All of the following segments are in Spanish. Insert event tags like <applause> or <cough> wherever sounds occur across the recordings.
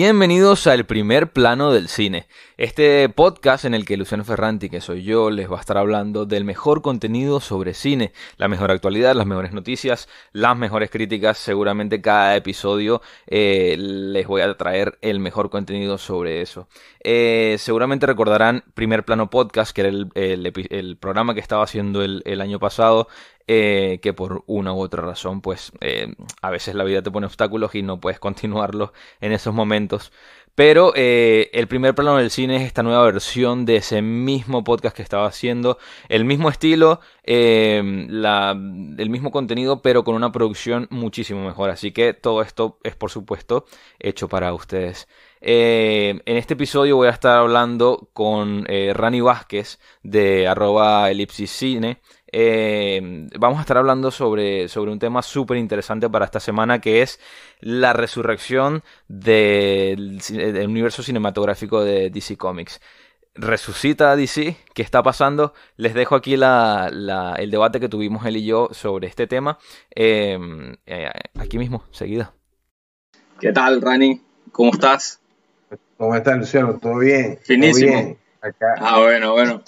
Bienvenidos al primer plano del cine, este podcast en el que Luciano Ferranti, que soy yo, les va a estar hablando del mejor contenido sobre cine, la mejor actualidad, las mejores noticias, las mejores críticas, seguramente cada episodio eh, les voy a traer el mejor contenido sobre eso. Eh, seguramente recordarán Primer Plano Podcast, que era el, programa que estaba haciendo el año pasado, eh, que por una u otra razón, pues eh, a veces la vida te pone obstáculos y no puedes <laughs> continuarlo en esos momentos. Pero eh, el primer plano del cine es esta nueva versión de ese mismo podcast que estaba haciendo, el mismo estilo, la, el mismo contenido, pero con una producción muchísimo mejor. Así que todo esto es, por supuesto, hecho para ustedes. en este episodio voy a estar hablando con Rani Vázquez de arroba elipsiscine. Eh, vamos a estar hablando sobre, sobre un tema súper interesante para esta semana que es la resurrección del, universo cinematográfico de DC Comics. Resucita DC, ¿qué está pasando? Les dejo aquí el debate que tuvimos él y yo sobre este tema. Em, eh, aquí mismo, seguida. ¿Qué tal, Rani? ¿Cómo estás? ¿Cómo estás, Luciano? ¿Todo bien? Finísimo. Ah, bueno, bueno.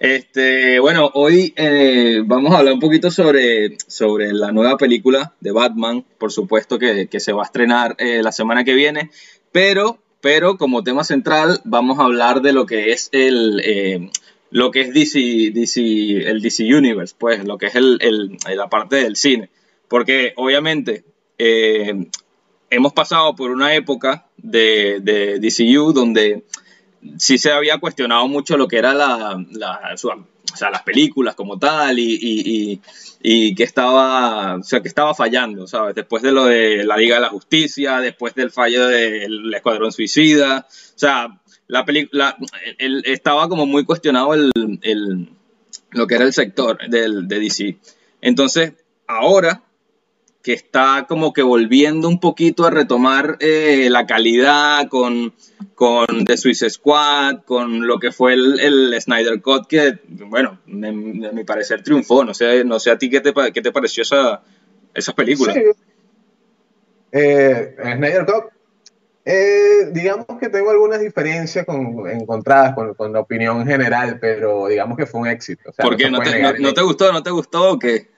Este, bueno, hoy eh, vamos a hablar un poquito sobre, sobre la nueva película de Batman, por supuesto que, se va a estrenar eh, la semana que viene, pero, pero como tema central vamos a hablar de lo que es el, eh, lo que es DC, DC, el DC Universe, pues lo que es el, la parte del cine, porque obviamente hemos pasado por una época de, de DCU donde sí se había cuestionado mucho lo que era la, o sea, las películas como tal y, que estaba, o sea, que estaba fallando, ¿sabes? Después de lo de la Liga de la Justicia, después del fallo del Escuadrón Suicida, o sea, la película, estaba como muy cuestionado el, lo que era el sector del, de DC. Entonces, ahora que está como que volviendo un poquito a retomar eh, la calidad con, con The Swiss Squad, con lo que fue el, Snyder Cut, que, bueno, de, mi parecer triunfó. No sé, no sé a ti qué te, qué te pareció esa, esa película. Sí. Eh, Snyder Cut, eh, digamos que tengo algunas diferencias con, encontradas con, con, la opinión general, pero digamos que fue un éxito. ¿Por qué? ¿No, te, no, te, gustó? ¿No te gustó o qué?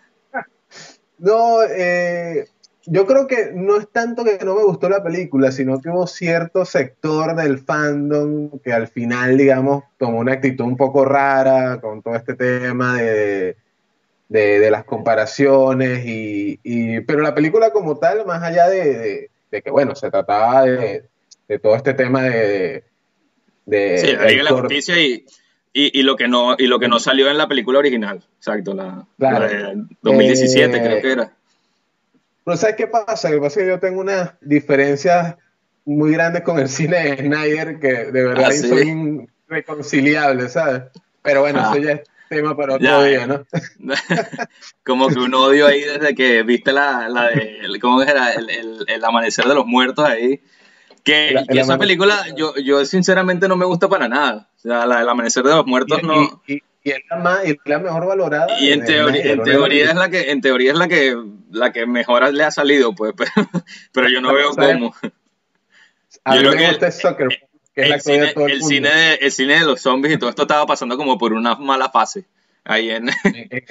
No, eh, yo creo que no es tanto que no me gustó la película, sino que hubo cierto sector del fandom que al final, digamos, tomó una actitud un poco rara con todo este tema de, las comparaciones, y, pero la película como tal, más allá de, que, bueno, se trataba de, todo este tema de... de sí, la Justicia y y, lo que no, y lo que no salió en la película original, exacto, la, de 2017 creo que era. Pero ¿sabes qué pasa? Lo que pasa es que yo tengo unas diferencias muy grandes con el cine de Snyder que de verdad ah, son irreconciliables, ¿sabdes? Pero bueno, eso ah. ya es tema para otro día, ¿no? <laughs> Como que un odio ahí desde que viste la, la de, ¿cómo era? El, el, el, amanecer de los muertos ahí. Que, esa película, yo, yo sinceramente no me gusta para nada. O sea, la del Amanecer de los Muertos no. Y, es la, más, la mejor valorada. Y en, teoría, en teoría es la que, en teoría es la que, la que mejor le ha salido, pues, <laughs> pero, yo no veo cómo. A yo creo que el, soccer, que el, cine, de todo el, cine de, el cine de los zombies y todo esto estaba pasando como por una mala fase. Ahí en... <laughs> en,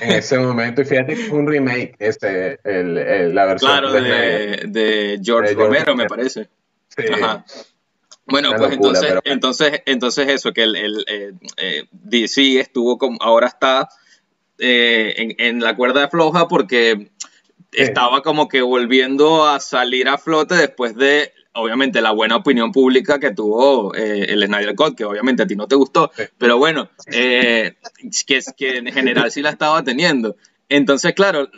ese momento, y fíjate que fue un remake, este, el, la versión claro, de, de, George, Romero, me parece. Bueno, pues entonces, entonces, entonces eso, que el, el eh, eh, DC estuvo como, ahora está eh, en, la cuerda floja porque estaba como que volviendo a salir a flote después de, obviamente, la buena opinión pública que tuvo el Snyder Cut, que obviamente a ti no te gustó, pero bueno, que, que en general sí la estaba teniendo. Entonces, claro,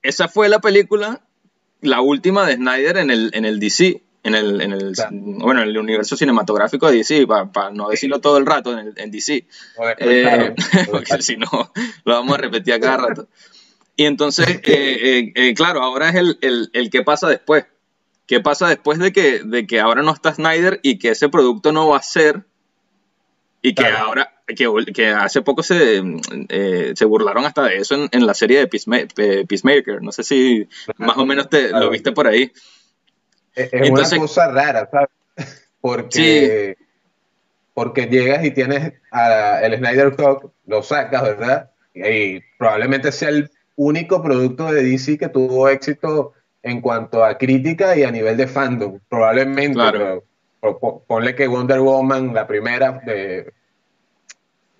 esa fue la película, la última de Snyder en el, en el DC en el, en el bueno, en el universo cinematográfico de DC, para no decirlo todo el rato en, en DC, eh, <laughs> porque si no, lo vamos a repetir a cada rato. Y entonces, eh, eh, claro, ahora es el, el, el qué pasa después. ¿Qué pasa después de que, de que ahora no está Snyder y que ese producto no va a ser y que ahora que, hace poco se, eh, se burlaron hasta de eso en, la serie de Peacemaker. No sé si más o menos te lo viste por ahí. Es, una cosa rara, ¿sabes? <laughs> Porque, porque llegas y tienes el Snyder Cut, lo sacas, ¿verdad? Y probablemente sea el único producto de DC que tuvo éxito en cuanto a crítica y a nivel de fandom. Probablemente, ponle que Wonder Woman, la primera, de,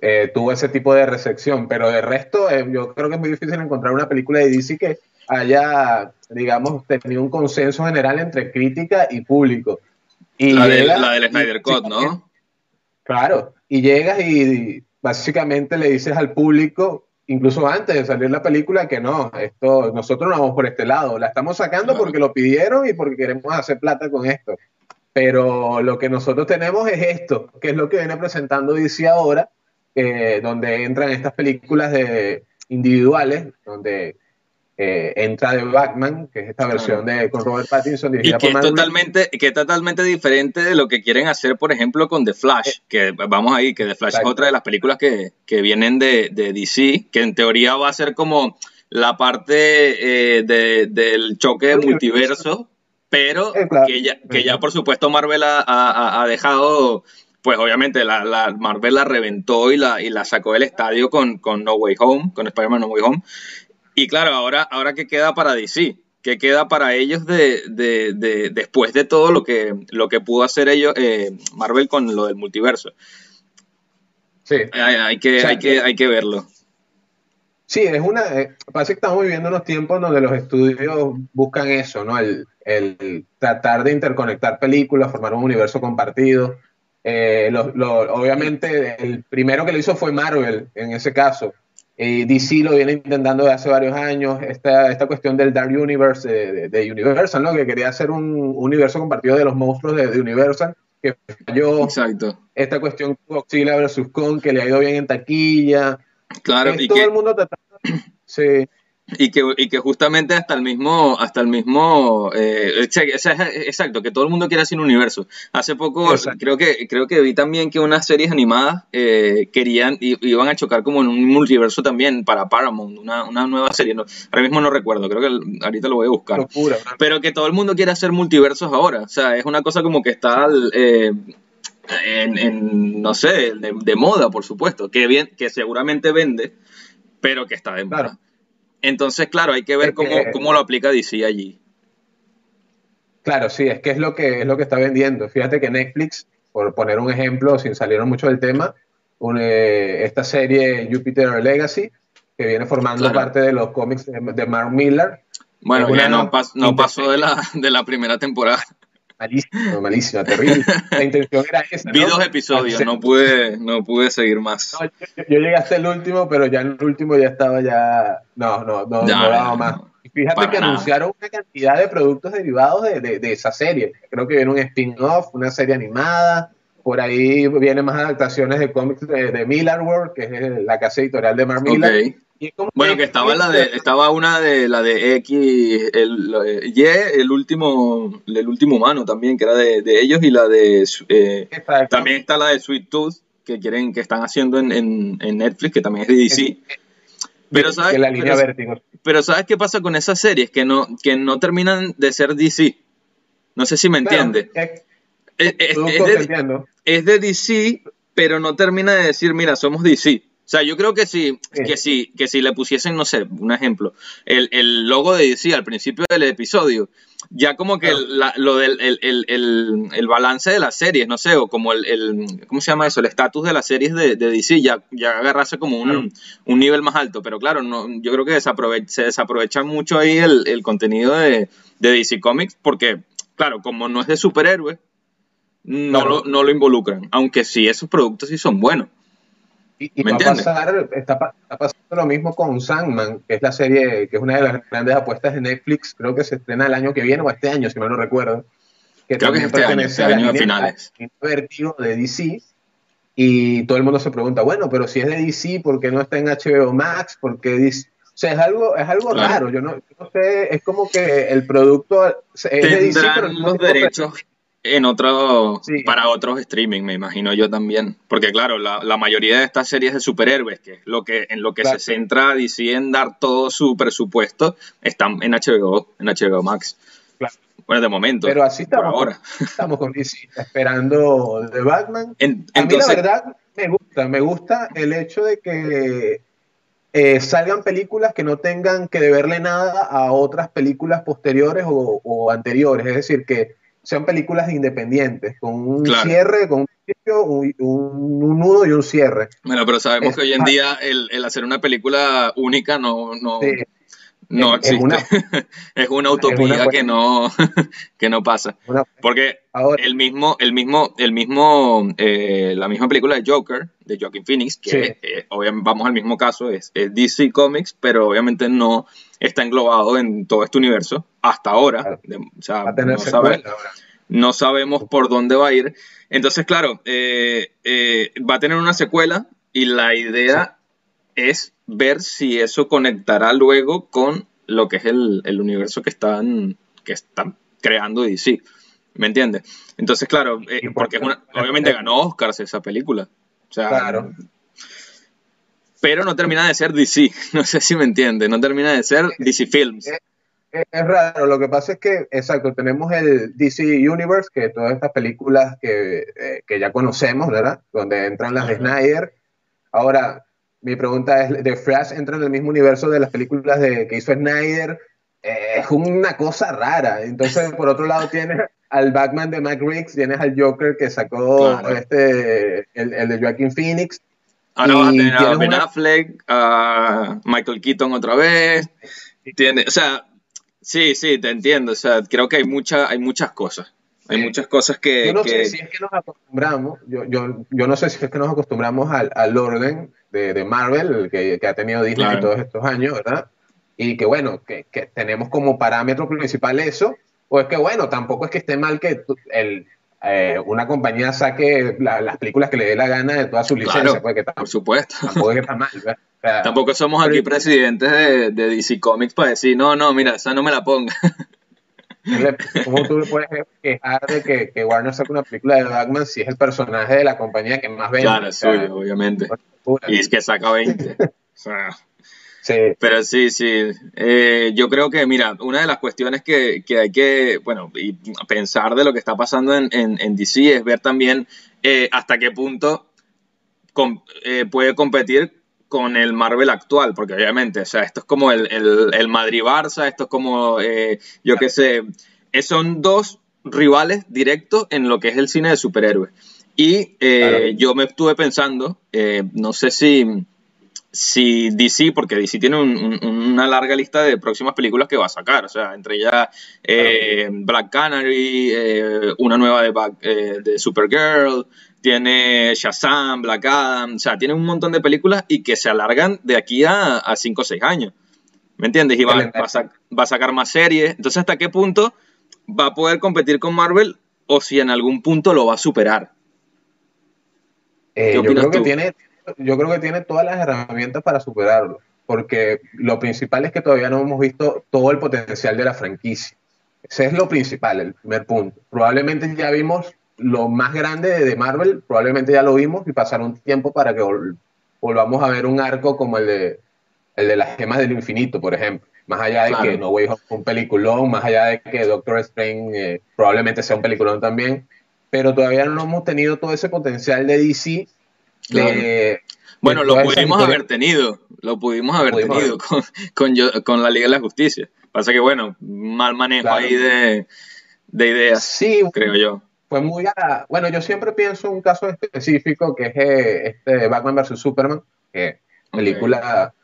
eh, tuvo ese tipo de recepción, pero de resto eh, yo creo que es muy difícil encontrar una película de DC que haya, digamos, tenido un consenso general entre crítica y público. Y la, del Snyder Cut, ¿no? Claro, y llegas y básicamente le dices al público, incluso antes de salir la película, que no, esto, nosotros no vamos por este lado, la estamos sacando porque lo pidieron y porque queremos hacer plata con esto. Pero lo que nosotros tenemos es esto, que es lo que viene presentando DC ahora, eh, donde entran estas películas de individuales, donde eh, entra de Batman, que es esta versión de con Robert Pattinson dirigida y que es totalmente que es totalmente diferente de lo que quieren hacer, por ejemplo, con The Flash, eh, que vamos ahí, que The Flash es otra de las películas que, que vienen de, de, DC, que en teoría va a ser como la parte del choque de multiverso, pero que, ya, que ya por supuesto Marvel ha, ha, ha dejado pues obviamente la, Marvel la reventó y la, y la sacó del estadio con, con No Way Home, con Spider-Man No Way Home. Y claro, ahora, ahora ¿qué queda para DC? ¿Qué queda para ellos de, de, después de todo lo que, lo que pudo hacer ellos, eh, Marvel con lo del multiverso? Sí. Hay, que, hay, que, hay que verlo. Sí, es una. Eh, parece que estamos viviendo unos tiempos donde los estudios buscan eso, ¿no? El, el tratar de interconectar películas, formar un universo compartido. Eh, obviamente, el primero que lo hizo fue Marvel en ese caso. Y DC lo viene intentando desde hace varios años. Esta, esta cuestión del Dark Universe de, Universal, ¿no? que quería hacer un universo compartido de los monstruos de, Universal, que falló. Exacto. Esta cuestión Godzilla vs. Kong, que le ha ido bien en taquilla. Claro, y todo el mundo tratando. <clears throat> Sí. <laughs> Y que, y que justamente hasta el mismo, hasta el mismo, eh, exacto, que todo el mundo quiere hacer un universo. Hace poco creo que, creo que vi también que unas series animadas eh, querían, iban a chocar como en un multiverso también para Paramount, una, una nueva serie. No, ahora mismo no recuerdo, creo que ahorita lo voy a buscar. Pero que todo el mundo quiere hacer multiversos ahora. O sea, es una cosa como que está eh, en, no sé, de, moda, por supuesto, que bien, que seguramente vende, pero que está de moda. Entonces, claro, hay que ver cómo, lo aplica DC allí. Claro, sí, es que es lo que es lo que está vendiendo. Fíjate que Netflix, por poner un ejemplo, sin salir mucho del tema, eh, esta serie Jupiter Legacy, que viene formando parte de los cómics de, Mark Miller. Bueno, ya no, no pasó de la, de la primera temporada. Malísimo, malísimo, terrible. La intención era esa. Vi dos episodios, no pude, no pude seguir más. yo, llegué hasta el último, pero ya en el último ya estaba ya. No, no, no, no daba más. fíjate que anunciaron una cantidad de productos derivados de, de, esa serie. Creo que viene un spin-off, una serie animada. Por ahí vienen más adaptaciones de cómics de, de Miller World, que es la casa editorial de Mark Miller. Bueno, que estaba la de, estaba una de la de X, el, Y, el último, el último humano también, que era de, ellos, y la de eh, también está la de Sweet Tooth, que quieren, que están haciendo en, en, Netflix, que también es de DC. Pero sabes, pero, sabes qué pasa con esas series, que no, que no terminan de ser DC. No sé si me entiende. es, es de DC, pero no termina de decir, mira, somos DC. O sea, yo creo que si, que si, que si le pusiesen, no sé, un ejemplo, el, el logo de DC al principio del episodio, ya como que lo del el, balance de las series, no sé, o como el, ¿cómo se llama eso? El estatus de las series de, DC ya, ya agarrase como un, un, nivel más alto. Pero claro, no, yo creo que se desaprovecha mucho ahí el, contenido de, de, DC Comics porque, claro, como no es de superhéroes, no, lo, no lo involucran. Aunque sí, esos productos sí son buenos. Y, va a pasar, está, pasando lo mismo con Sandman, que es la serie, que es una de las grandes apuestas de Netflix, creo que se estrena el año que viene o este año, si mal no recuerdo. Que creo que este año, este año a finales. Vertigo de DC. Y todo el mundo se pregunta, bueno, pero si es de DC, ¿por qué no está en HBO Max? porque DC? O sea, es algo, es algo raro. Yo no, sé, es como que el producto es de DC, pero los derechos en otro, para otros streaming, me imagino yo también. Porque claro, la, mayoría de estas series de superhéroes, que es lo que, en lo que se centra DC en dar todo su presupuesto, están en HBO, en HBO Max. Bueno, de momento. Pero así estamos, ahora. estamos con DC, esperando The Batman. a mí la verdad me gusta, me gusta el hecho de que eh, salgan películas que no tengan que deberle nada a otras películas posteriores o, anteriores, es decir, que sean películas independientes, con un cierre, con un principio, un, nudo y un cierre. Bueno, pero sabemos que hoy en día el, hacer una película única no, no, no existe. <laughs> Es una, utopía que no, <laughs> que no pasa. Porque el mismo, el mismo, el mismo, eh, la misma película de Joker, de Joaquin Phoenix, que eh, obviamente vamos al mismo caso, es, DC Comics, pero obviamente no está englobado en todo este universo hasta ahora. o sea, no, sabemos por dónde va a ir. Entonces, claro, eh, va a tener una secuela y la idea es ver si eso conectará luego con lo que es el, universo que están, que están creando DC. ¿Me entiendes? Entonces, claro, eh, porque obviamente ganó Oscars esa película. O sea, claro. Pero no termina de ser DC. <laughs> No sé si me entiende. No termina de ser DC Films. Es, raro. Lo que pasa es que, exacto, tenemos el DC Universe, que todas estas películas que, eh, que ya conocemos, ¿verdad? Donde entran las de Snyder. Ahora, mi pregunta es, ¿The Flash entra en el mismo universo de las películas de, que hizo Snyder? Eh, es una cosa rara. Entonces, por otro lado, tienes al Batman de Mike Riggs, tienes al Joker que sacó este, el, de Joaquin Phoenix. Ahora vas a tener a Ben Affleck, a Michael Keaton otra vez. Tiene, o sea, sí, sí, te entiendo. O sea, creo que hay, mucha, hay muchas cosas. Hay muchas cosas que... Yo no sé si es que nos acostumbramos, yo, yo, yo, no sé si es que nos acostumbramos al, al orden de, de Marvel que, que, ha tenido Disney todos estos años, ¿verdad? Y que bueno, que, que, tenemos como parámetro principal eso, o es que bueno, tampoco es que esté mal que el, eh, una compañía saque las películas que le dé la gana de todas sus licencias. Pues, por supuesto. Tampoco está mal. tampoco somos aquí presidentes de, de, DC Comics para decir, no, no, mira, esa no me la ponga. ¿Cómo tú puedes quejar de que, que, Warner saque una película de Batman si es el personaje de la compañía que más vende? Claro, sí, obviamente. Y es que saca 20. <laughs> o sea, sí. Pero sí, sí. Eh, yo creo que, mira, una de las cuestiones que, que, hay que, bueno, y pensar de lo que está pasando en, en, DC es ver también eh, hasta qué punto eh, puede competir con el Marvel actual, porque obviamente, o sea, esto es como el, el, Madrid-Barça, esto es como, eh, yo qué sé, eh, son dos rivales directos en lo que es el cine de superhéroes. Y eh, yo me estuve pensando, no sé si, si DC, porque DC tiene una larga lista de próximas películas que va a sacar, o sea, entre ellas Black Canary, una nueva de, de Supergirl, tiene Shazam, Black Adam, o sea, tiene un montón de películas y que se alargan de aquí a 5 o 6 años. ¿Me entiendes? Y va, a, sacar más series. Entonces, ¿hasta qué punto va a poder competir con Marvel o si en algún punto lo va a superar? Eh, yo, creo que tiene, yo creo que tiene todas las herramientas para superarlo, porque lo principal es que todavía no hemos visto todo el potencial de la franquicia. Ese es lo principal, el primer punto. Probablemente ya vimos lo más grande de Marvel, probablemente ya lo vimos y pasará un tiempo para que volvamos a ver un arco como el de, el de las gemas del infinito, por ejemplo. Más allá de que No Way Home un peliculón, más allá de que Doctor Strange eh, probablemente sea un peliculón también, pero todavía no hemos tenido todo ese potencial de DC. bueno, lo pudimos haber tenido, lo pudimos haber tenido Con, con, con, la Liga de la Justicia. Pasa que, bueno, mal manejo ahí de, de ideas, sí, creo yo fue muy bueno, yo siempre pienso un caso específico que es eh, este Batman vs Superman, que película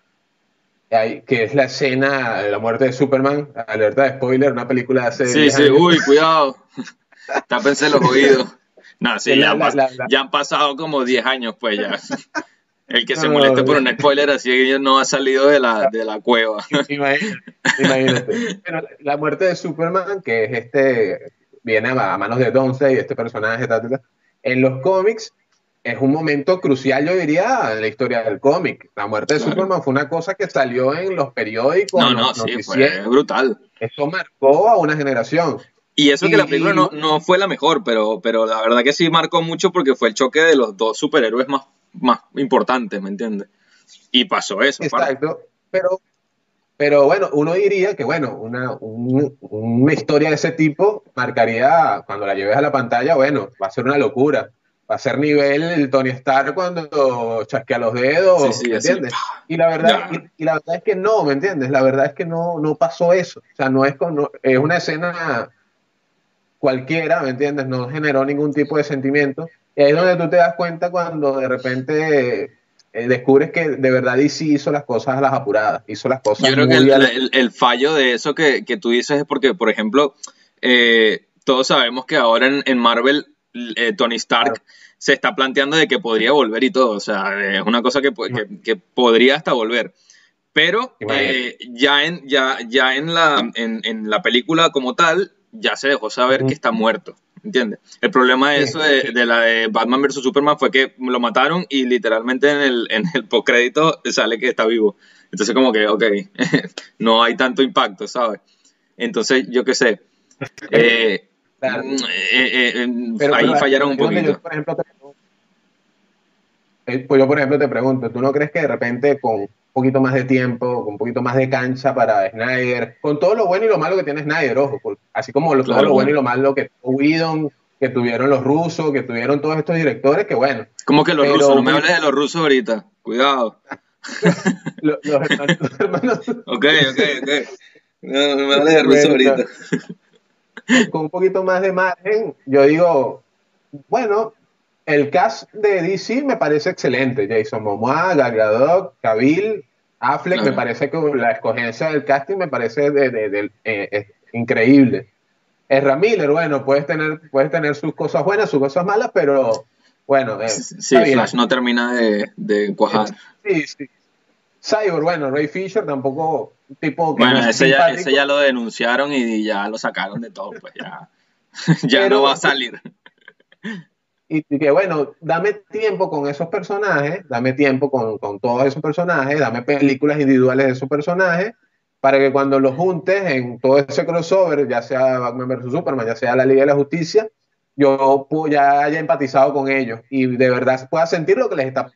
que es la escena de la muerte de Superman, alerta de spoiler, una película de hace Sí, sí, uy, cuidado. <laughs> Tápense los oídos. No, sí, ya, han pasado como 10 años, pues ya. <laughs> El que se moleste por un spoiler así que no ha salido de la, de la cueva. Imagínate. imagínate. <laughs> la muerte de Superman, que es este viene a, manos de y este personaje, en los cómics es un momento crucial, yo diría, en la historia del cómic. La muerte de Superman fue una cosa que salió en los periódicos. No, no, sí, fue brutal. Eso marcó a una generación. Y eso que la película no, no, fue la mejor, pero, pero la verdad que sí marcó mucho porque fue el choque de los dos superhéroes más, más importantes, ¿me entiendes? Y pasó eso. Exacto, pero, pero bueno, uno diría que bueno, una, una historia de ese tipo marcaría, cuando la lleves a la pantalla, bueno, va a ser una locura va a ser nivel el Tony Stark cuando chasquea los dedos, ¿me entiendes? Y la, verdad, y, la verdad es que no, ¿me entiendes? La verdad es que no, no pasó eso. O sea, no es, con, es una escena cualquiera, ¿me entiendes? No generó ningún tipo de sentimiento. Y ahí es donde tú te das cuenta cuando de repente eh, descubres que de verdad DC hizo las cosas a las apuradas, hizo las cosas. Yo creo que el, fallo de eso que, tú dices es porque, por ejemplo, eh, todos sabemos que ahora en, Marvel eh, Tony Stark se está planteando de que podría volver y todo, o sea, es una cosa que, que, podría hasta volver. Pero ya, en, ya, ya en, la, en la película como tal, ya se dejó saber que está muerto. ¿Entiendes? El problema de eso, de, la de Batman vs. Superman, fue que lo mataron y literalmente en el, en el postcrédito sale que está vivo. Entonces, como que, ok, <laughs> no hay tanto impacto, ¿sabes? Entonces, yo qué sé. <laughs> Eh, mm, eh, eh, ahí fallaron un poquito. por ejemplo, pues yo, por ejemplo, te pregunto, ¿tú no crees que de repente con poquito más de tiempo, con un poquito más de cancha para Snyder, con todo lo bueno y lo malo que tiene Snyder, ojo, así como todo lo bueno y lo malo que tuvo que tuvieron los rusos, que tuvieron todos estos directores, que bueno. ¿Cómo que los rusos? No me hables de los rusos ahorita, cuidado. <laughs> los, hermanos, <laughs> ok, ok, ok. No, me hables de rusos ahorita. Con un poquito más de margen, yo digo, bueno, el cast de DC me parece excelente. Jason Momoa, Gal Gadot, Cavill, Affleck, me parece que la escogencia del casting me parece de, eh, increíble. Ezra Miller, bueno, puedes tener, puedes tener sus cosas buenas, sus cosas malas, pero bueno. Eh, sí, Flash no termina de, cuajar. Sí, sí. Cyborg, bueno, Ray Fisher tampoco tipo que Bueno, ese, ya, ese, ya, lo denunciaron y ya lo sacaron de todo, pues ya, <laughs> ya no va a salir y, que bueno, dame tiempo con esos personajes, dame tiempo con, con, todos esos personajes, dame películas individuales de esos personajes, para que cuando los juntes en todo ese crossover, ya sea Batman vs. Superman, ya sea la Liga de la Justicia, yo ya haya empatizado con ellos y de verdad pueda sentir lo que les está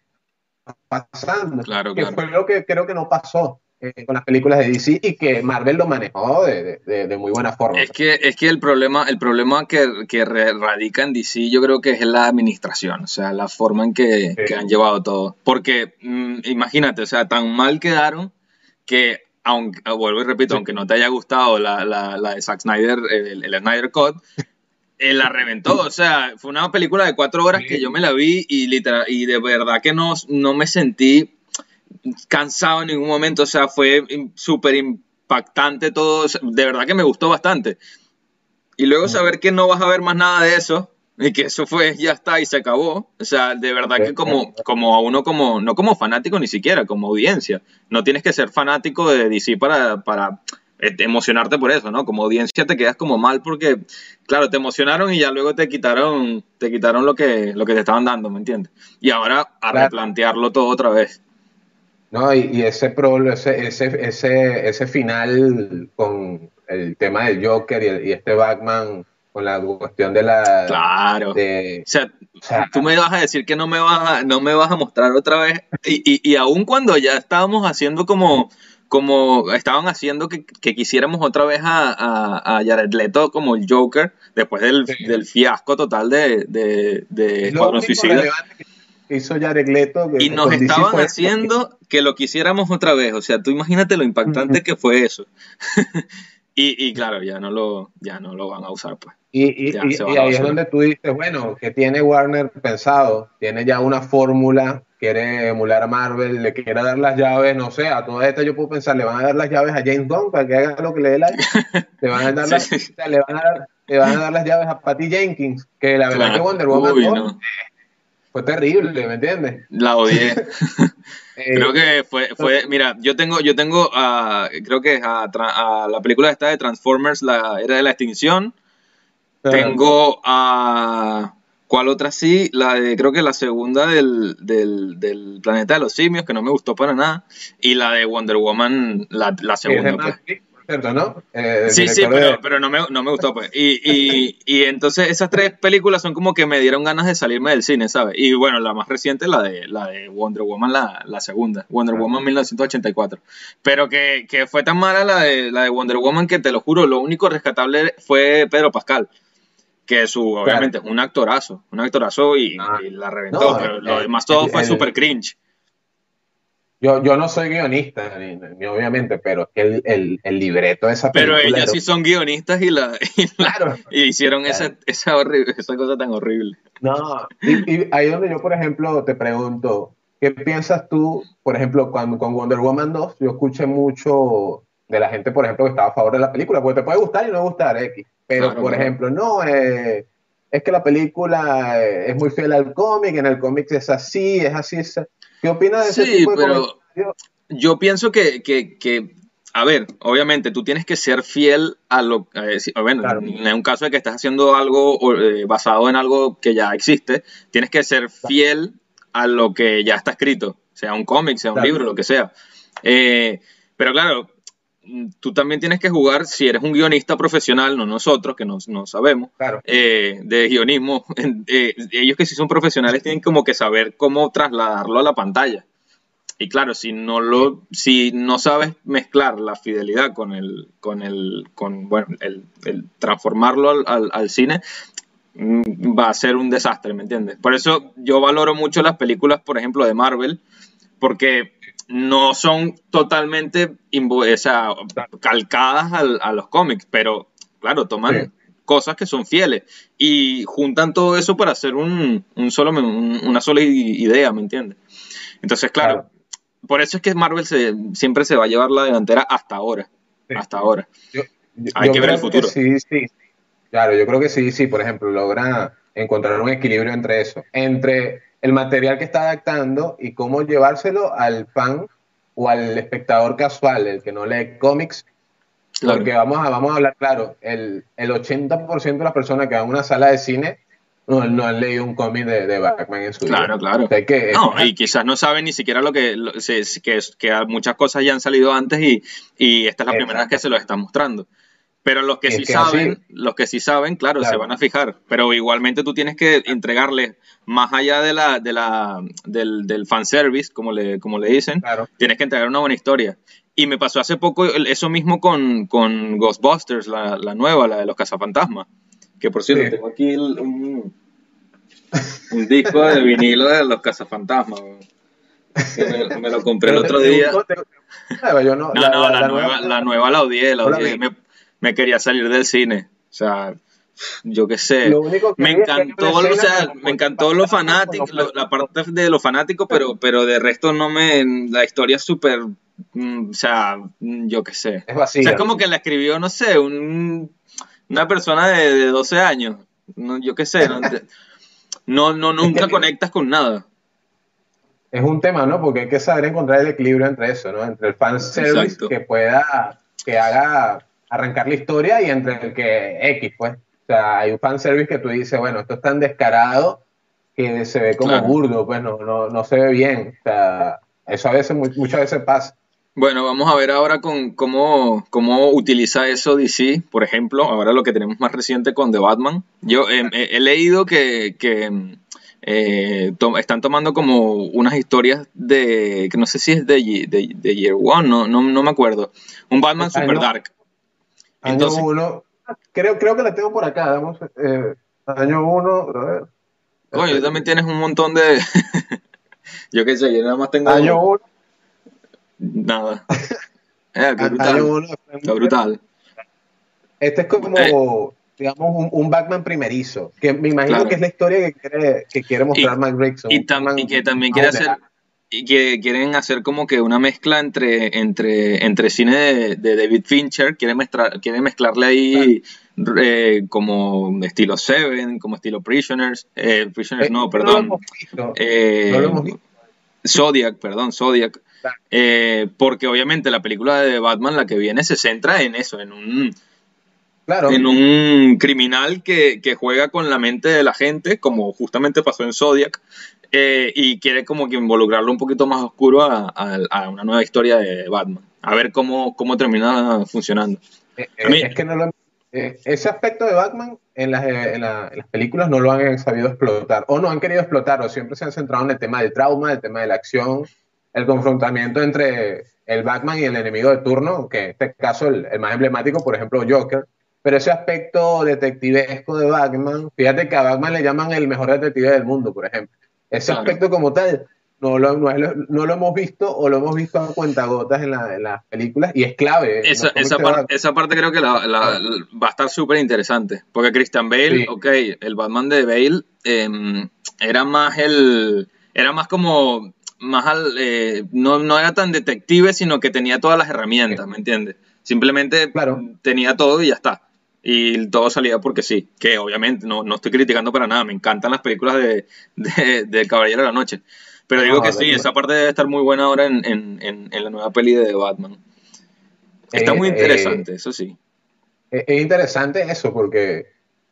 pasando. Claro, que fue lo que creo que no pasó. Eh, con las películas de DC y que Marvel lo manejó de, de, muy buena forma. Es que, es que el problema, el problema que, que, radica en DC yo creo que es la administración, o sea, la forma en que, que han llevado todo. Porque mm, imagínate, o sea, tan mal quedaron que, aunque, vuelvo y repito, aunque no te haya gustado la, la, la de Zack Snyder, el, Snyder Cut, él <laughs> la reventó, o sea, fue una película de cuatro horas que yo me la vi y, literal, y de verdad que no, no me sentí cansado en ningún momento, o sea, fue súper impactante todo, de verdad que me gustó bastante. Y luego saber que no vas a ver más nada de eso, y que eso fue, ya está, y se acabó. O sea, de verdad que como, como a uno, como, no como fanático ni siquiera, como audiencia. No tienes que ser fanático de DC para, para eh, emocionarte por eso, ¿no? Como audiencia te quedas como mal porque, claro, te emocionaron y ya luego te quitaron, te quitaron lo que, lo que te estaban dando, ¿me entiendes? Y ahora a replantearlo todo otra vez. No, y, ese, ese, ese, ese, ese final con el tema del Joker y, este Batman con la cuestión de la claro. o, sea, tú me vas a decir que no me vas a, no me vas a mostrar otra vez y, y, y aún cuando ya estábamos haciendo como como estaban haciendo que, quisiéramos otra vez a, a, a, Jared Leto como el Joker después del, del fiasco total de, de, de Suicida hizo Jared Leto. y nos estaban haciendo que lo quisiéramos otra vez. O sea, tú imagínate lo impactante que fue eso. <laughs> y, y, claro, ya no lo, ya no lo van a usar, pues. Y, y, ahí es donde tú dices, bueno, que tiene Warner pensado, tiene ya una fórmula, quiere emular a Marvel, le quiere dar las llaves, no sé, a todas estas yo puedo pensar, le van a dar las llaves a James Gunn para que haga lo que le dé la <laughs> le van a dar, las, le van a dar, le van a dar las llaves a Patty Jenkins, que la verdad que Wonder Woman fue terrible, ¿me entiendes? La odié. <laughs> Eh, creo que fue, fue, mira, yo tengo, yo tengo, uh, creo que a, a, la película esta de Transformers, la era de la extinción. Tengo a, ¿cuál otra sí? La de, creo que la segunda del, del, del, planeta de los simios, que no me gustó para nada. Y la de Wonder Woman, la, la segunda. Pues. ¿Cierto, no? Eh, sí, sí, pero, no, me, no, me, gustó, pues. Y, y, y, entonces esas tres películas son como que me dieron ganas de salirme del cine, ¿sabes? Y bueno, la más reciente, la de, la de Wonder Woman, la, la segunda, Wonder Woman 1984. Pero que, que, fue tan mala la de, la de Wonder Woman que te lo juro, lo único rescatable fue Pedro Pascal que su, obviamente, es un actorazo, un actorazo y, ah. la reventó, pero lo demás todo fue súper cringe. Yo, yo no soy guionista, ni, obviamente, pero el, el, el, libreto de esa película... Pero ellas sí son guionistas y, la, <laughs> y, hicieron Esa, esa, horrible, esa cosa tan horrible. No, y, ahí donde yo, por ejemplo, te pregunto, ¿qué piensas tú, por ejemplo, cuando con Wonder Woman 2, yo escuché mucho de la gente, por ejemplo, que estaba a favor de la película, porque te puede gustar y no gustar, X. Pero, por ejemplo, no, eh, es que la película eh, es muy fiel al cómic, en el cómic es así, es así, es... ¿Qué opinas de ese tipo de pero Yo pienso que, que, a ver, obviamente tú tienes que ser fiel a lo bueno, en un caso de que estás haciendo algo eh, basado en algo que ya existe, tienes que ser fiel a lo que ya está escrito, sea un cómic, sea un libro, lo que sea. pero claro, tú también tienes que jugar, si eres un guionista profesional, no nosotros, que no, sabemos, eh, de guionismo, <laughs> eh, ellos que sí son profesionales tienen como que saber cómo trasladarlo a la pantalla. Y claro, si no lo, si no sabes mezclar la fidelidad con el, con el, con, bueno, el, transformarlo al, al, cine, mm, va a ser un desastre, ¿me entiendes? Por eso yo valoro mucho las películas, por ejemplo, de Marvel, porque no son totalmente calcadas a los cómics, pero claro, toman cosas que son fieles y juntan todo eso para hacer un, solo, una sola idea, ¿me entiendes? Entonces, claro, por eso es que Marvel siempre se va a llevar la delantera hasta ahora. Hasta ahora. Hay que ver el futuro. sí, sí. Claro, yo creo que sí, sí, por ejemplo, logra encontrar un equilibrio entre eso, entre el material que está adaptando y cómo llevárselo al fan o al espectador casual, el que no lee cómics. Porque vamos a, vamos a hablar claro, el, el 80% de las personas que van a una sala de cine no, han leído un cómic de, Batman en su vida. Claro, claro. no, y quizás no saben ni siquiera lo que, que, que muchas cosas ya han salido antes y, y esta es la primera vez que se lo están mostrando. Pero los que sí saben, los que sí saben, claro, se van a fijar. Pero igualmente tú tienes que entregarle, más allá de la, de la, del, del fanservice, como le, como le dicen, tienes que entregar una buena historia. Y me pasó hace poco eso mismo con, con Ghostbusters, la, la, nueva, la de los cazafantasmas. Que por cierto, tengo aquí un, un, disco de vinilo de los cazafantasmas. me, lo compré el otro día. No, no, la, nueva, la nueva la odié, la odié me quería salir del cine. O sea, yo qué sé. Me encantó, o sea, me encantó lo fanático, la parte de lo fanático, pero, pero de resto no me. La historia es súper. Mm, o sea, mm, yo qué sé. Es vacía. O sea, es como que la escribió, no sé, un, una persona de, 12 años. No, yo qué sé. No, no, nunca conectas con nada. Es un tema, ¿no? Porque hay que saber encontrar el equilibrio entre eso, ¿no? Entre el fanservice que pueda, que haga arrancar la historia y entre el que X, pues. O sea, hay un fanservice que tú dices, bueno, esto es tan descarado que se ve como burdo, pues no, no, no, se ve bien. O sea, eso a veces, muchas veces pasa. Bueno, vamos a ver ahora con cómo, cómo utiliza eso DC, por ejemplo, ahora lo que tenemos más reciente con The Batman. Yo he leído que, que eh, están tomando como unas historias de, que no sé si es de, de, Year One, no, no, no, me acuerdo. Un Batman Super Dark. Año 1. Creo, creo que la tengo por acá. Vamos, eh, año 1. A ver. Coño, tú también tienes un montón de. <laughs> yo qué sé, yo nada más tengo. Año 1. Nada. <laughs> Eh, qué brutal. Año uno, qué brutal. Este es como, eh. digamos, un, un, Batman primerizo. Que me imagino que es la historia que quiere, que quiere mostrar Mike Rickson. Y, y, que también quiere hacer y que quieren hacer como que una mezcla entre, entre, entre cine de, David Fincher, quiere, mezclar, quiere mezclarle ahí eh, como estilo Seven, como estilo Prisoners, eh, Prisoners no, perdón, eh, Zodiac, perdón, Zodiac, porque obviamente la película de Batman, la que viene, se centra en eso, en un... En un criminal que, que juega con la mente de la gente, como justamente pasó en Zodiac, eh, y quiere como que involucrarlo un poquito más oscuro a, una nueva historia de Batman. a ver cómo, cómo termina funcionando. Eh, eh, es que no lo, eh, ese aspecto de Batman en las, en, las, películas no lo han sabido explotar, o no han querido explotar, o siempre se han centrado en el tema del trauma, el tema de la acción, el confrontamiento entre el Batman y el enemigo de turno, que en este caso el, el más emblemático, por ejemplo, Joker, pero ese aspecto detectivesco de Batman, fíjate que a Batman le llaman el mejor detective del mundo, por ejemplo. Ese aspecto como tal, no lo, no, lo hemos visto o lo hemos visto a cuentagotas en, la, en las películas y es clave. Esa, esa, esa parte creo que la, va a estar súper interesante, porque Christian Bale, ok, el Batman de Bale em, era más el, era más como, más al, eh, no, no, era tan detective, sino que tenía todas las herramientas, ¿me entiendes? Simplemente tenía todo y ya está. Y todo salía porque sí, que obviamente no, no estoy criticando para nada, me encantan las películas de, de, de Caballero de la Noche. Pero digo que sí, esa parte debe estar muy buena ahora en, en, en, la nueva peli de Batman. Está muy eh, interesante, eso sí. Eh, es interesante eso, porque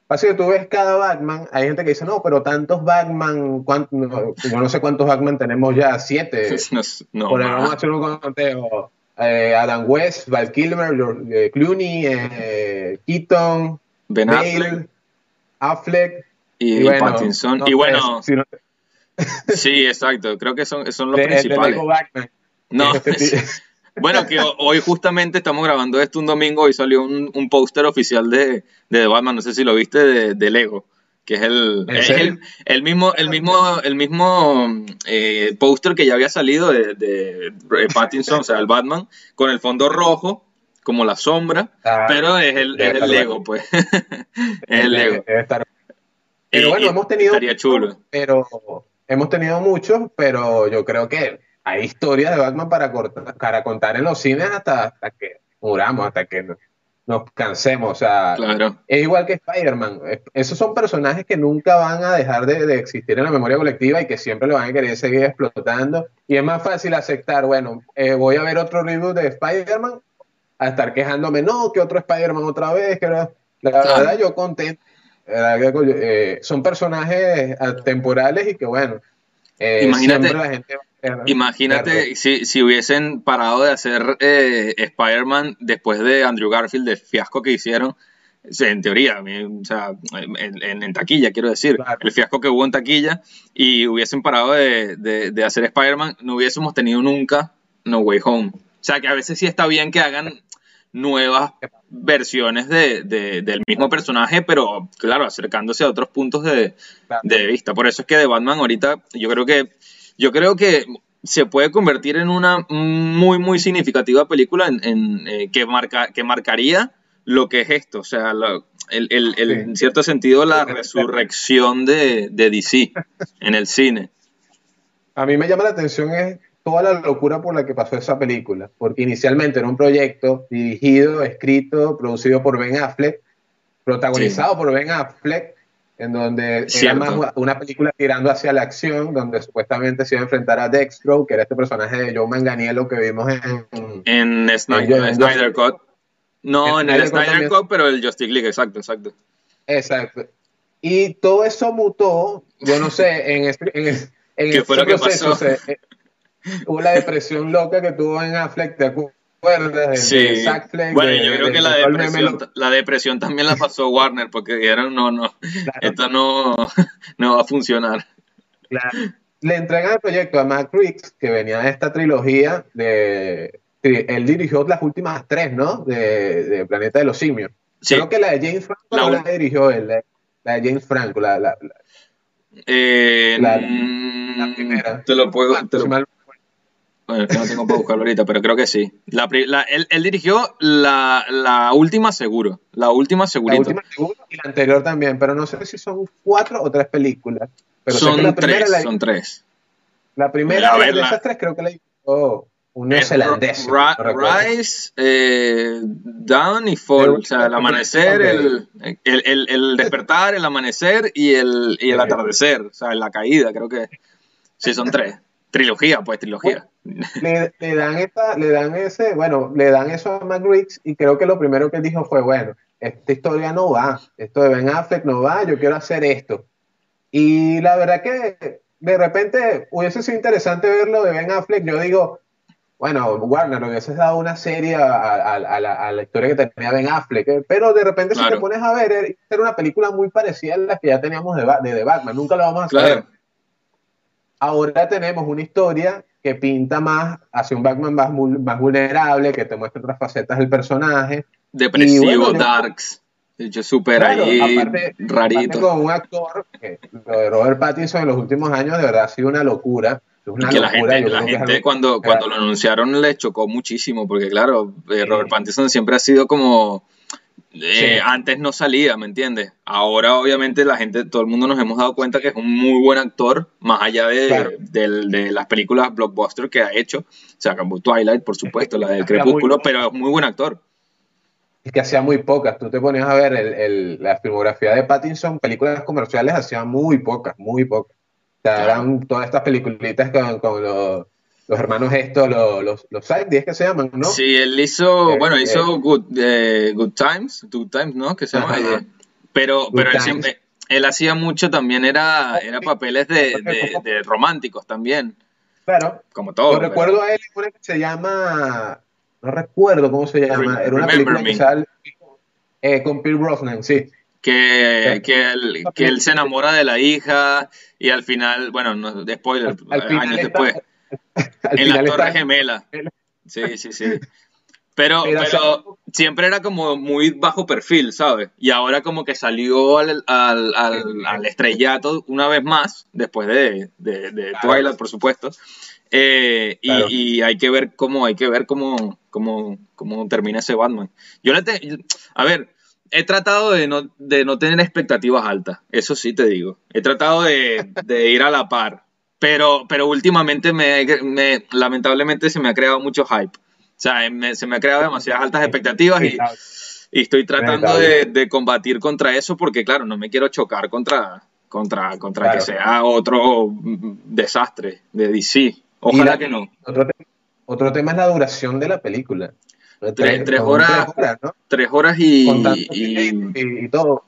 así que tú ves cada Batman, hay gente que dice, no, pero tantos Batman, no, yo no sé cuántos Batman tenemos ya, siete. <laughs> no, Por vamos a hacer un conteo. Eh, Adam West, Val Kilmer, Clooney, Keaton, Ben Affleck, Affleck y, y Pattinson. y bueno, <laughs> Sí, exacto. Creo que son, son los principales. no, <laughs> bueno, que hoy justamente estamos grabando esto un domingo y salió un, un póster oficial de, de Batman, no sé si lo viste, de, de Lego, que es el, el, mismo, el mismo, el mismo eh, póster que ya había salido de, de, Pattinson, o sea, el Batman, con el fondo rojo, como la sombra, ah, pero es el, es el Lego, pues. <laughs> es el Lego. Pero bueno, hemos tenido... Estaría chulo. Pero hemos tenido muchos, pero yo creo que hay historias de Batman para, para contar en los cines hasta, hasta que muramos, hasta que nos cansemos. O sea, es igual que Spider-Man. Esos son personajes que nunca van a dejar de, existir en la memoria colectiva y que siempre lo van a querer seguir explotando. Y es más fácil aceptar, bueno, eh, voy a ver otro reboot de Spider-Man a estar quejándome, no, que otro Spider-Man otra vez. Que La verdad, yo contento eh, son personajes temporales y que bueno, eh, imagínate, imagínate si, si, hubiesen parado de hacer eh, Spider-Man después de Andrew Garfield, del fiasco que hicieron, en teoría, o sea, en, taquilla, quiero decir, el fiasco que hubo en taquilla, y hubiesen parado de, de, de hacer Spider-Man, no hubiésemos tenido nunca No Way Home. O sea, que a veces sí está bien que hagan nuevas versiones de, del mismo personaje, pero claro, acercándose a otros puntos de, vista. Por eso es que de Batman ahorita yo creo que yo creo que se puede convertir en una muy muy significativa película en, eh, que marca que marcaría lo que es esto, o sea, el, en cierto sentido la <laughs> resurrección de, de DC en el cine. A mí me llama la atención es toda la locura por la que pasó esa película, porque inicialmente era un proyecto dirigido, escrito, producido por Ben Affleck, protagonizado por Ben Affleck, en donde era más una película tirando hacia la acción, donde supuestamente se iba a enfrentar a Dextro, que era este personaje de Joe Manganiello que vimos en... En, Snyder, Cut. No, en, el Snyder Cut, pero el Justice League, exacto, exacto. Exacto. Y todo eso mutó, yo no sé, en, este, en, en ¿Qué fue lo que pasó? hubo la depresión loca que tuvo en Affleck, ¿te acuerdas? Sí. bueno, yo creo que la depresión, la depresión también la pasó Warner porque dijeron, no, no, esto no, <laughs> no va a funcionar. Le entregan el proyecto a Matt Reeves, que venía de esta trilogía de... Él dirigió las últimas tres, ¿no? De, Planeta de los Simios. Creo que la de James Franco la no la dirigió él, la, de James Franco, la, la, eh, mm, primera. Te lo puedo... Te lo, bueno, que no tengo para buscarlo ahorita, pero creo que sí. La, él, dirigió la, la, última seguro. La última segurito. La última seguro y la anterior también, pero no sé si son cuatro o tres películas. Pero son la tres, son tres. La primera de esas tres creo que la hizo un neozelandés. Rise, eh, Down y Fall. O sea, el amanecer, el, el, el, despertar, el amanecer y el, y el atardecer. O sea, la caída, creo que. Sí, son tres. Trilogía, pues, trilogía. Le, dan esta, le dan ese, bueno, le dan eso a Matt y creo que lo primero que dijo fue, bueno, esta historia no va, esto de Ben Affleck no va, yo quiero hacer esto. Y la verdad que de repente hubiese sido interesante verlo de Ben Affleck, yo digo, bueno, Warner, le hubieses dado una serie a, la, historia que tenía Ben Affleck, eh, pero de repente si te pones a ver, era una película muy parecida a la que ya teníamos de, de, Batman, nunca lo vamos a hacer. Ahora tenemos una historia que pinta más hacia un Batman más, más vulnerable, que te muestra otras facetas del personaje. Depresivo, darks. Yo súper ahí, rarito. con un actor, que lo de Robert Pattinson en los últimos años de verdad ha sido una locura. y que la gente, la gente cuando, cuando lo anunciaron le chocó muchísimo, porque claro, eh, Robert Pattinson siempre ha sido como eh, antes no salía, ¿me entiendes? Ahora obviamente la gente, todo el mundo nos hemos dado cuenta que es un muy buen actor, más allá de, las películas blockbuster que ha hecho. O sea, Twilight, por supuesto, la del <laughs> Crepúsculo, pero es muy buen actor. Es que hacía muy pocas. Tú te ponías a ver la filmografía de Pattinson, películas comerciales hacía muy pocas, muy pocas. O sea, eran todas estas peliculitas con los los hermanos estos, los, los, los Side que se llaman, ¿no? Sí, él hizo, eh, bueno, hizo eh, good, eh, good, Times, Good Times, ¿no? Que se llama. pero pero él siempre, él hacía mucho también, era, era papeles de, de, románticos también. Claro. Como todo. Yo recuerdo a él una que se llama, no recuerdo cómo se llama, era una película que sale con Pierce Brosnan, sí. Que, que, él, que él se enamora de la hija y al final, bueno, no, spoiler, años después <laughs> en la Torre Gemela. <laughs> Sí, sí, sí. Pero, pero siempre era como muy bajo perfil, ¿sabes? Y ahora como que salió al, al, al, estrellato una vez más, después de, de, Twilight, por supuesto. Eh, y, y, hay que ver cómo, hay que ver cómo, cómo, cómo termina ese Batman. Yo le a ver, he tratado de no, de no tener expectativas altas, eso sí te digo. He tratado de, de ir a la par. Pero, pero últimamente me, lamentablemente se me ha creado mucho hype. O sea, se me ha creado demasiadas altas expectativas y, estoy tratando de, combatir contra eso porque, claro, no me quiero chocar contra, contra, contra que sea otro desastre de DC. Ojalá que no. Otro, tema es la duración de la película. Tres, horas, tres horas, y, y, todo.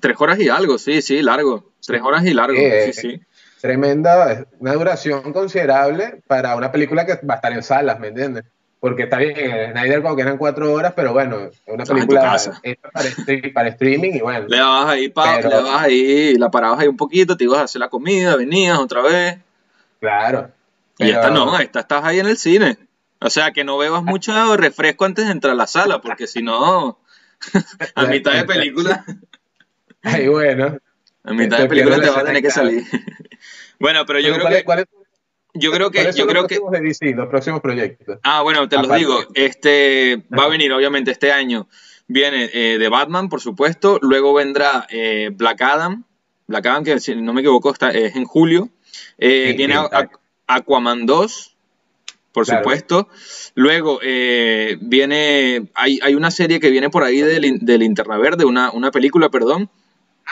Tres horas y algo, sí, sí, largo. Tres horas y largo, sí, sí tremenda, una duración considerable para una película que va a estar en salas, ¿me entiendes? Porque está bien, Snyder como que eran cuatro horas, pero bueno, es una película para, para, streaming y bueno. Le vas ahí, pa, le vas ahí, la parabas ahí un poquito, te ibas a hacer la comida, venías otra vez. Claro. Y esta no, esta estás ahí en el cine. O sea, que no bebas mucho refresco antes de entrar a la sala, porque si no, <laughs> a mitad de <laughs> película. <laughs> Ay, bueno. A mitad de película te va a tener que salir. <laughs> bueno, pero yo creo que... yo creo que, yo creo que los próximos proyectos. Ah, bueno, te lo digo. Este va a venir, obviamente, este año. Viene eh, de Batman, por supuesto. Luego vendrá eh, Black Adam. Black Adam, que si no me equivoco, está, es en julio. Eh, viene Aquaman 2, por supuesto. Luego viene. Hay, hay, una serie que viene por ahí del, del Linterna Verde, una, una película, perdón,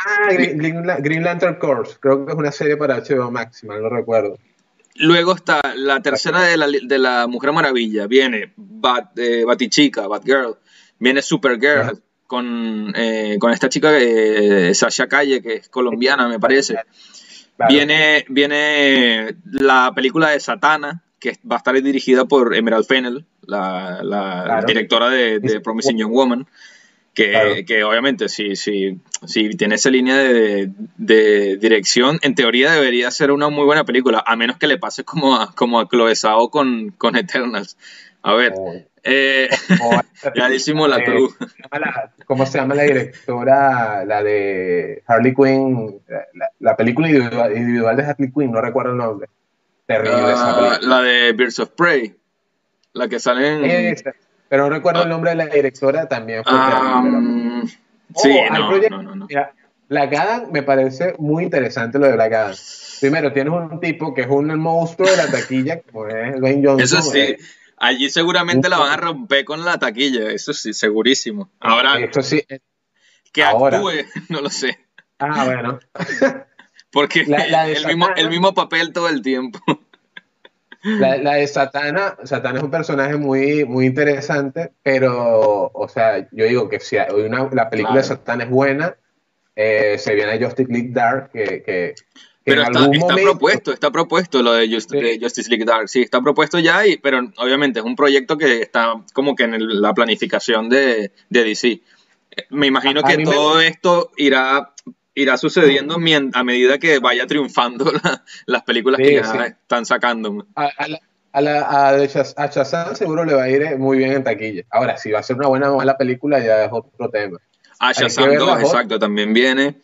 Ah, Green, Lantern Corps. Creo que es una serie para HBO Max, no recuerdo. Luego está la tercera de la, de la Mujer Maravilla. Viene Bat, eh, Batichica, Batgirl. Viene Supergirl con, eh, con esta chica, eh, Sasha Calle, que es colombiana, me parece. Viene, viene la película de Satana, que va a estar dirigida por Emerald Fennel, la, directora de, de Promising Young Woman. Que, obviamente si, si, si tiene esa línea de, dirección, en teoría debería ser una muy buena película, a menos que le pase como a, como a Chloe con, con Eternals. A ver, eh, <laughs> ya decimos la cruz. ¿Cómo se llama la directora? La de Harley Quinn, la, película individual, de Harley Quinn, no recuerdo el nombre. Terrible esa película. La de Birds of Prey, la que sale en... Pero no recuerdo el nombre de la directora, también fue um, Sí, oh, no, no, no, Black Adam me parece muy interesante lo de Black Adam. Primero, tienes un tipo que es un monstruo de la taquilla, como es Dwayne Johnson. Eso sí. Eh. Allí seguramente la van a romper con la taquilla, eso sí, segurísimo. Ahora, Esto sí, eh, que actúe, <laughs> no lo sé. Ah, bueno. Porque el, mismo, el mismo papel todo el tiempo. La, la, de Satana, Satana es un personaje muy, muy interesante, pero, o sea, yo digo que si una, la película de Satana es buena, eh, se viene Justice League Dark, que, que Pero está, propuesto, está propuesto lo de, Justice League Dark. Sí, está propuesto ya, y, pero obviamente es un proyecto que está como que en la planificación de, DC. Me imagino que todo esto irá irá sucediendo a medida que vaya triunfando <laughs> las películas que ya están sacando. A, a, a, Shazam seguro le va a ir muy bien en taquilla. Ahora, si va a ser una buena o mala película ya es otro tema. A Shazam 2, exacto, también viene.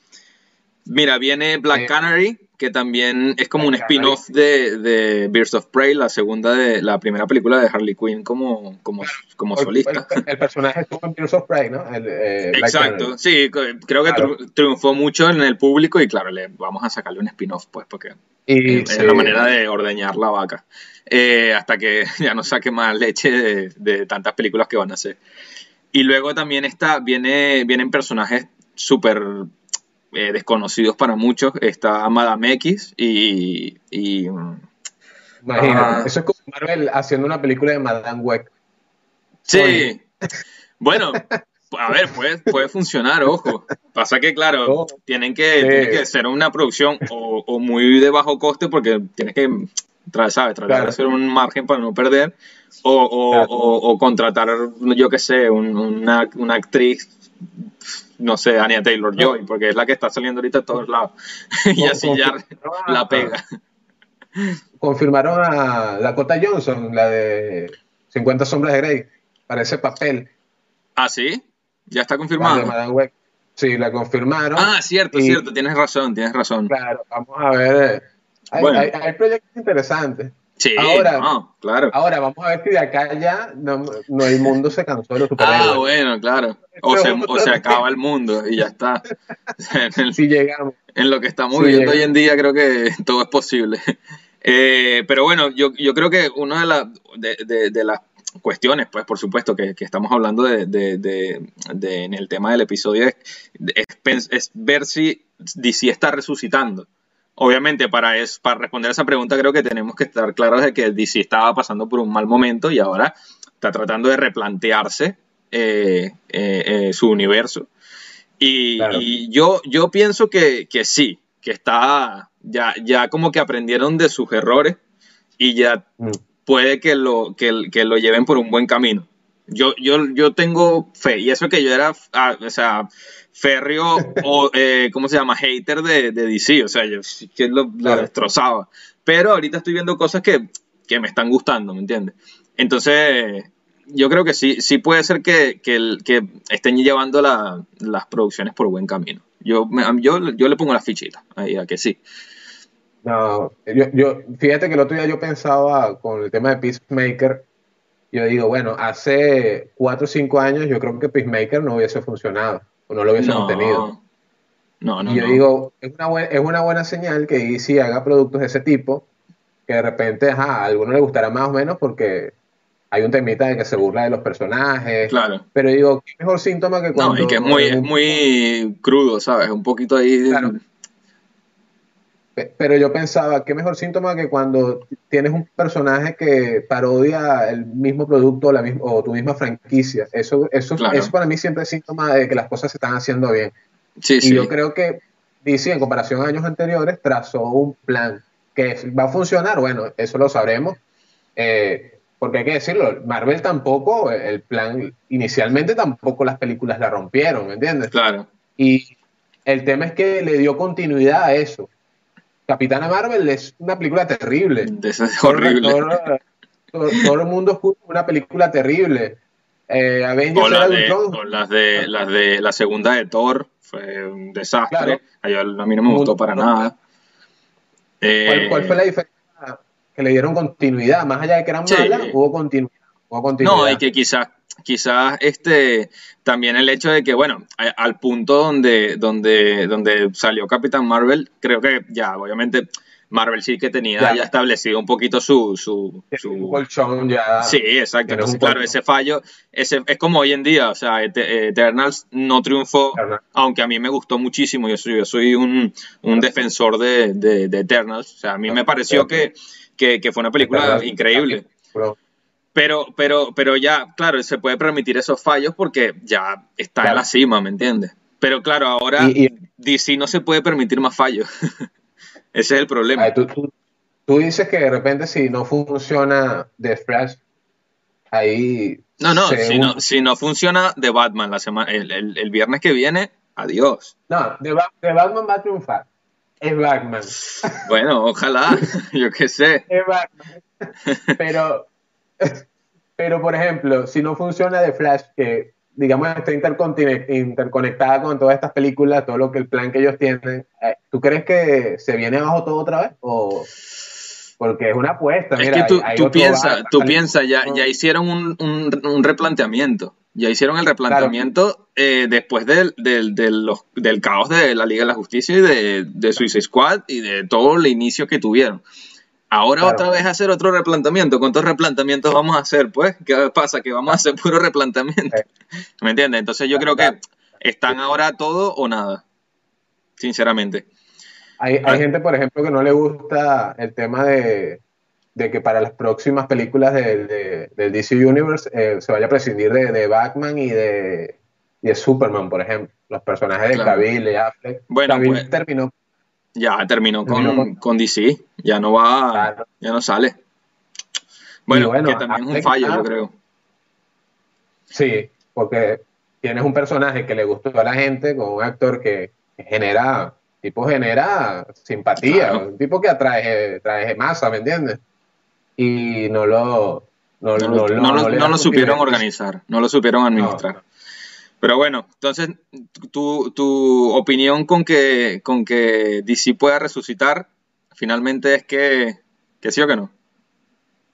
Mira, viene Black Canary, que también es como un spin-off de, de Birds of Prey, la segunda de la primera película de Harley Quinn como, como, como solista. El, personaje estuvo en Birds of Prey, ¿no? Eh, Exacto, sí, creo que triunfó mucho en el público y claro, le vamos a sacarle un spin-off, pues, porque es la manera de ordeñar la vaca. Eh, hasta que <laughs> ya no saque más leche de, de, tantas películas que van a hacer. Y luego también está, viene, vienen personajes súper eh, desconocidos para muchos. Está Madame X y. y ah. eso es como Marvel haciendo una película de Madame Web. Sí. Bueno, a ver, puede, puede funcionar, ojo. Pasa que, claro, tienen, que, tienen que ser una producción o, muy de bajo coste porque tienes que, ¿sabes? Tratar de hacer un margen para no perder o, o, o contratar, yo qué sé, una, una actriz no sé, Anya Taylor Joy, porque es la que está saliendo ahorita a todos lados. <laughs> y así ya la pega. Confirmaron a Dakota Johnson, la de 50 Sombras de Grey, para ese papel. ¿Ah, sí? ¿Ya está confirmado? Sí, la confirmaron. Ah, cierto, cierto, tienes razón, tienes razón. Claro, vamos a ver. hay proyectos interesantes. Sí, ahora, claro. Ahora, vamos a ver si de acá ya no, el mundo se cansó de los superhéroes. Ah, bueno, claro. <laughs> O se, acaba el mundo y ya está. <laughs> si llegamos. En lo que estamos viviendo hoy en día creo que <laughs> todo es posible. Eh, pero bueno, yo, yo, creo que una de, de, de, las cuestiones, pues por supuesto que, que estamos hablando de, en el tema del episodio es, es, es ver si DC está resucitando obviamente para, es, para responder a esa pregunta creo que tenemos que estar claros de que DC estaba pasando por un mal momento y ahora está tratando de replantearse eh, eh, eh, su universo. Y, yo, yo pienso que, sí, que está, ya, ya como que aprendieron de sus errores y ya mm. puede que lo, que, que lo lleven por un buen camino. Yo, yo, yo tengo fe, y eso que yo era, ah, o sea, férreo o, <laughs> eh, ¿cómo se llama? Hater de, de, DC, o sea, yo que lo, destrozaba. Pero ahorita estoy viendo cosas que, que me están gustando, ¿me entiendes? Entonces, yo creo que sí, sí puede ser que, que, que estén llevando la, las producciones por buen camino. Yo, yo, yo le pongo la fichita ahí a que sí. No, yo, yo, fíjate que el otro día yo pensaba con el tema de Peacemaker, yo digo, bueno, hace cuatro o cinco años yo creo que Peacemaker no hubiese funcionado o no lo hubiese obtenido. No, no, y yo digo, es una, es una buena señal que DC haga productos de ese tipo, que de repente, ajá, a alguno le gustará más o menos porque hay un temita de que se burla de los personajes. Claro. Pero digo, qué mejor síntoma que cuando... No, y que es muy, es muy crudo, ¿sabes? Un poquito ahí... Claro. Pero yo pensaba, qué mejor síntoma que cuando tienes un personaje que parodia el mismo producto o, la misma, o tu misma franquicia. Eso, eso, eso para mí siempre es síntoma de que las cosas se están haciendo bien. y yo creo que DC, en comparación a años anteriores, trazó un plan que va a funcionar. Bueno, eso lo sabremos. Eh, porque hay que decirlo, Marvel tampoco, el plan, inicialmente tampoco las películas la rompieron, ¿me entiendes? Claro. Y el tema es que le dio continuidad a eso. Capitana Marvel es una película terrible. Es horrible. Todo, el mundo es una película terrible. Eh, Avengers o, las de, las de la segunda de Thor fue un desastre. A, mí no me gustó para nada. ¿Cuál, fue la eh, diferencia? Que le dieron continuidad. Más allá de que eran malas, hubo continuidad. Hubo continuidad. No, y que quizás quizás este también el hecho de que, bueno, al punto donde, donde, donde salió Capitán Marvel, creo que ya, obviamente, Marvel sí que tenía ya, establecido un poquito su... su, su... ya... Sí, exacto. Entonces, claro, ese fallo ese, es como hoy en día, o sea, Eternals no triunfó, aunque a mí me gustó muchísimo, yo soy, yo soy un, un defensor de, de, Eternals, o sea, a mí me pareció que, que, que fue una película increíble. Pero, pero, pero ya, claro, se puede permitir esos fallos porque ya está en la cima, ¿me entiendes? Pero claro, ahora DC no se puede permitir más fallos. <laughs> Ese es el problema. tú, tú, dices que de repente si no funciona The Flash, ahí... No, no, si no, si no funciona The Batman la semana, el, el, viernes que viene, adiós. No, The, Batman va a triunfar. Es Batman. Bueno, ojalá, <laughs> yo qué sé. Es Batman. <laughs> Pero, <laughs> pero, por ejemplo, si no funciona The Flash, que digamos, está interconectada con todas estas películas, todo lo que el plan que ellos tienen, eh, ¿tú crees que se viene abajo todo otra vez? O porque es una apuesta. Es que tú, tú piensas, tú piensas, ya, ya hicieron un, un, replanteamiento. Ya hicieron el replanteamiento eh, después del, del, del, los, del, caos de la Liga de la Justicia y de, de Suicide Squad y de todo el inicio que tuvieron. Ahora otra vez hacer otro replanteamiento. ¿Cuántos replanteamientos vamos a hacer? Pues, ¿qué pasa? Que vamos a hacer puro replanteamiento. <laughs> ¿Me entiendes? Entonces yo creo que están ahora todo o nada. Sinceramente. Hay, gente, por ejemplo, que no le gusta el tema de, que para las próximas películas del DC Universe eh, se vaya a prescindir de, Batman y de, Superman, por ejemplo. Los personajes de Cavill y Affleck. Bueno, pues, terminó ya terminó con, con DC, ya no va, ya no sale. Bueno, que también es un fallo, yo creo. Sí, porque tienes un personaje que le gustó a la gente, con un actor que genera, tipo genera simpatía, un tipo que atrae, trae masa, ¿me entiendes? Y no lo... No, lo, supieron organizar, no lo supieron administrar. Pero bueno, entonces, tu, tu opinión con que, con que DC pueda resucitar, finalmente es que, que sí o que no.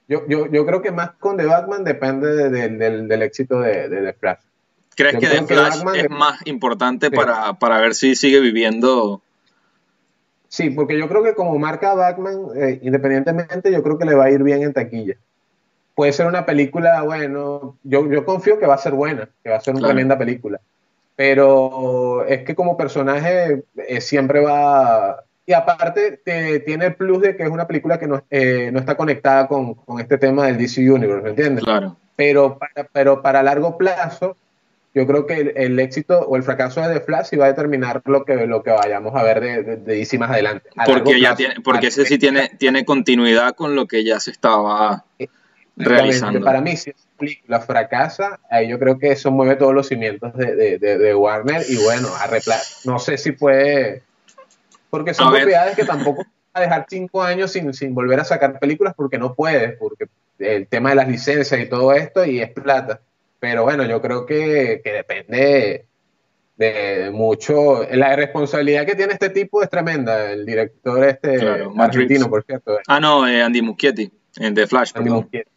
Yo, yo, yo creo que más con The Batman depende del, éxito de, The Flash. ¿Crees que The Flash es más importante para, para, ver si sigue viviendo? Sí, porque yo creo que como marca Batman, eh, independientemente, yo creo que le va a ir bien en taquilla puede ser una película, bueno, yo, yo confío que va a ser buena, que va a ser una tremenda película. Pero es que como personaje eh, siempre va... Y aparte tiene el plus de que es una película que no, eh, no está conectada con, con, este tema del DC Universe, ¿me entiendes? Claro. Pero para, pero para largo plazo, yo creo que el, éxito o el fracaso de The Flash va a determinar lo que, lo que vayamos a ver de, de, DC más adelante. porque ya tiene, porque ese sí tiene, tiene continuidad con lo que ya se estaba... Eh, para mí, si esa película fracasa, ahí yo creo que eso mueve todos los cimientos de, Warner y bueno, a no sé si puede, porque son propiedades que tampoco a dejar cinco años sin, sin volver a sacar películas porque no puede, porque el tema de las licencias y todo esto y es plata. Pero bueno, yo creo que, depende de mucho. La responsabilidad que tiene este tipo es tremenda. El director este argentino, por cierto. Ah, no, eh, Andy Muschietti, en The Flash. Andy Muschietti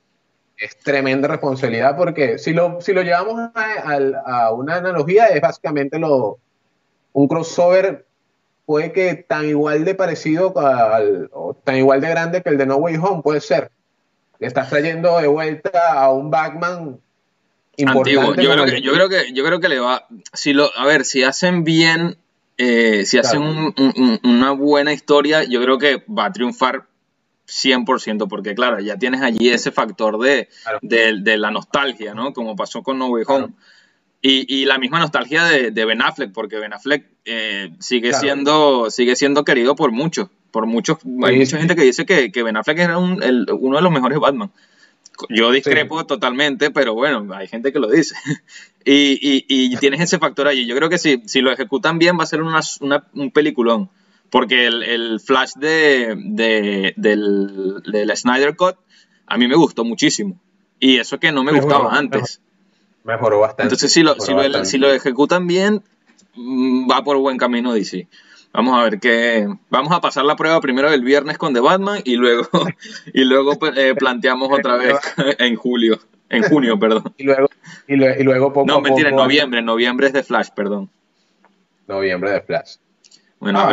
es tremenda responsabilidad porque si lo, si lo llevamos a, una analogía es básicamente lo, un crossover puede que tan igual de parecido al, o tan igual de grande que el de No Way Home puede ser. Estás trayendo de vuelta a un Batman importante. Yo creo, que, yo creo que yo creo que le va si lo a ver si hacen bien eh, si hacen una buena historia yo creo que va a triunfar 100%, porque claro, ya tienes allí ese factor de, de, la nostalgia, ¿no? Como pasó con No Way Home. Y, y, la misma nostalgia de, de, Ben Affleck, porque Ben Affleck eh, sigue, siendo, sigue siendo querido por muchos. Por muchos, hay mucha gente que dice que, que Ben Affleck era un, el, uno de los mejores Batman. Yo discrepo totalmente, pero bueno, hay gente que lo dice. <laughs> y, y, y, tienes ese factor allí. Yo creo que si, si lo ejecutan bien va a ser una, una, un peliculón porque el, flash de, del, del, Snyder Cut a mí me gustó muchísimo. Y eso que no me gustaba antes. Mejoró bastante. Entonces, si lo, si, lo, ejecutan bien, mm, va por buen camino DC. Vamos a ver qué. Vamos a pasar la prueba primero el viernes con The Batman y luego, <laughs> y luego pues, eh, planteamos otra vez <laughs> en julio. En junio, perdón. Y luego, y luego, poco No, mentira, en noviembre. Noviembre es de Flash, perdón. Noviembre de Flash. Bueno,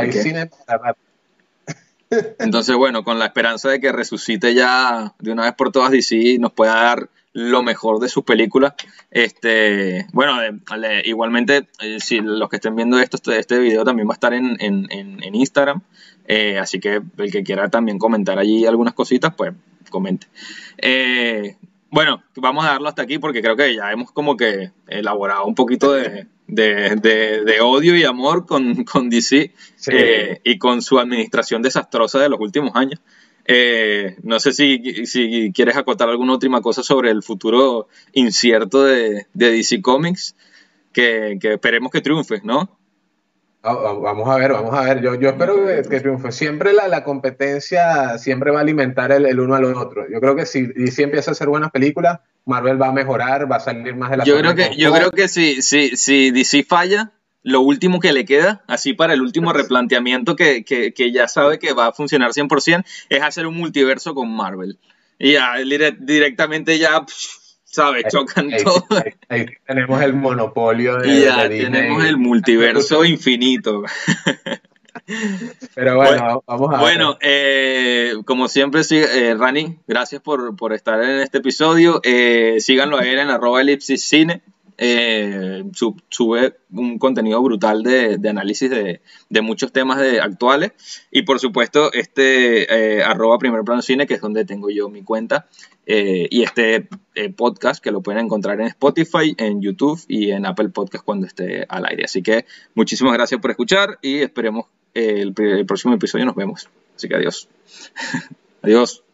<laughs> Entonces, bueno, con la esperanza de que resucite ya de una vez por todas DC y nos pueda dar lo mejor de sus películas. Este, bueno, igualmente, eh, si los que estén viendo esto, este, este video también va a estar en, Instagram. Eh, así que el que quiera también comentar allí algunas cositas, pues comente. Eh, bueno, vamos a darlo hasta aquí porque creo que ya hemos como que elaborado un poquito de, de, odio y amor con, con DC eh, y con su administración desastrosa de los últimos años. Eh, no sé si, si, quieres acotar alguna última cosa sobre el futuro incierto de, DC Comics, que, esperemos que triunfe, ¿no? Ah, vamos a ver, vamos a ver. Yo, yo espero que, triunfe. Siempre la, la, competencia siempre va a alimentar el, el, uno al otro. Yo creo que si DC empieza a hacer buenas películas, Marvel va a mejorar, va a salir más de la Yo creo que, yo creo que si, si, si DC falla, lo último que le queda, así para el último replanteamiento que, ya sabe que va a funcionar 100%, es hacer un multiverso con Marvel. Y ya directamente ya, ¿sabes? Chocan todo. Ahí, tenemos el monopolio de, y ya tenemos el multiverso infinito. Pero bueno, vamos a Bueno, eh, como siempre, eh, Rani, gracias por, estar en este episodio. Eh, síganlo a él en arroba elipsis cine. Eh, sube un contenido brutal de, análisis de, muchos temas de, actuales y por supuesto este eh, arroba primer plano cine que es donde tengo yo mi cuenta eh, y este podcast que lo pueden encontrar en Spotify, en YouTube y en Apple Podcast cuando esté al aire. Así que muchísimas gracias por escuchar y esperemos el, el próximo episodio nos vemos. Así que adiós. <laughs> adiós.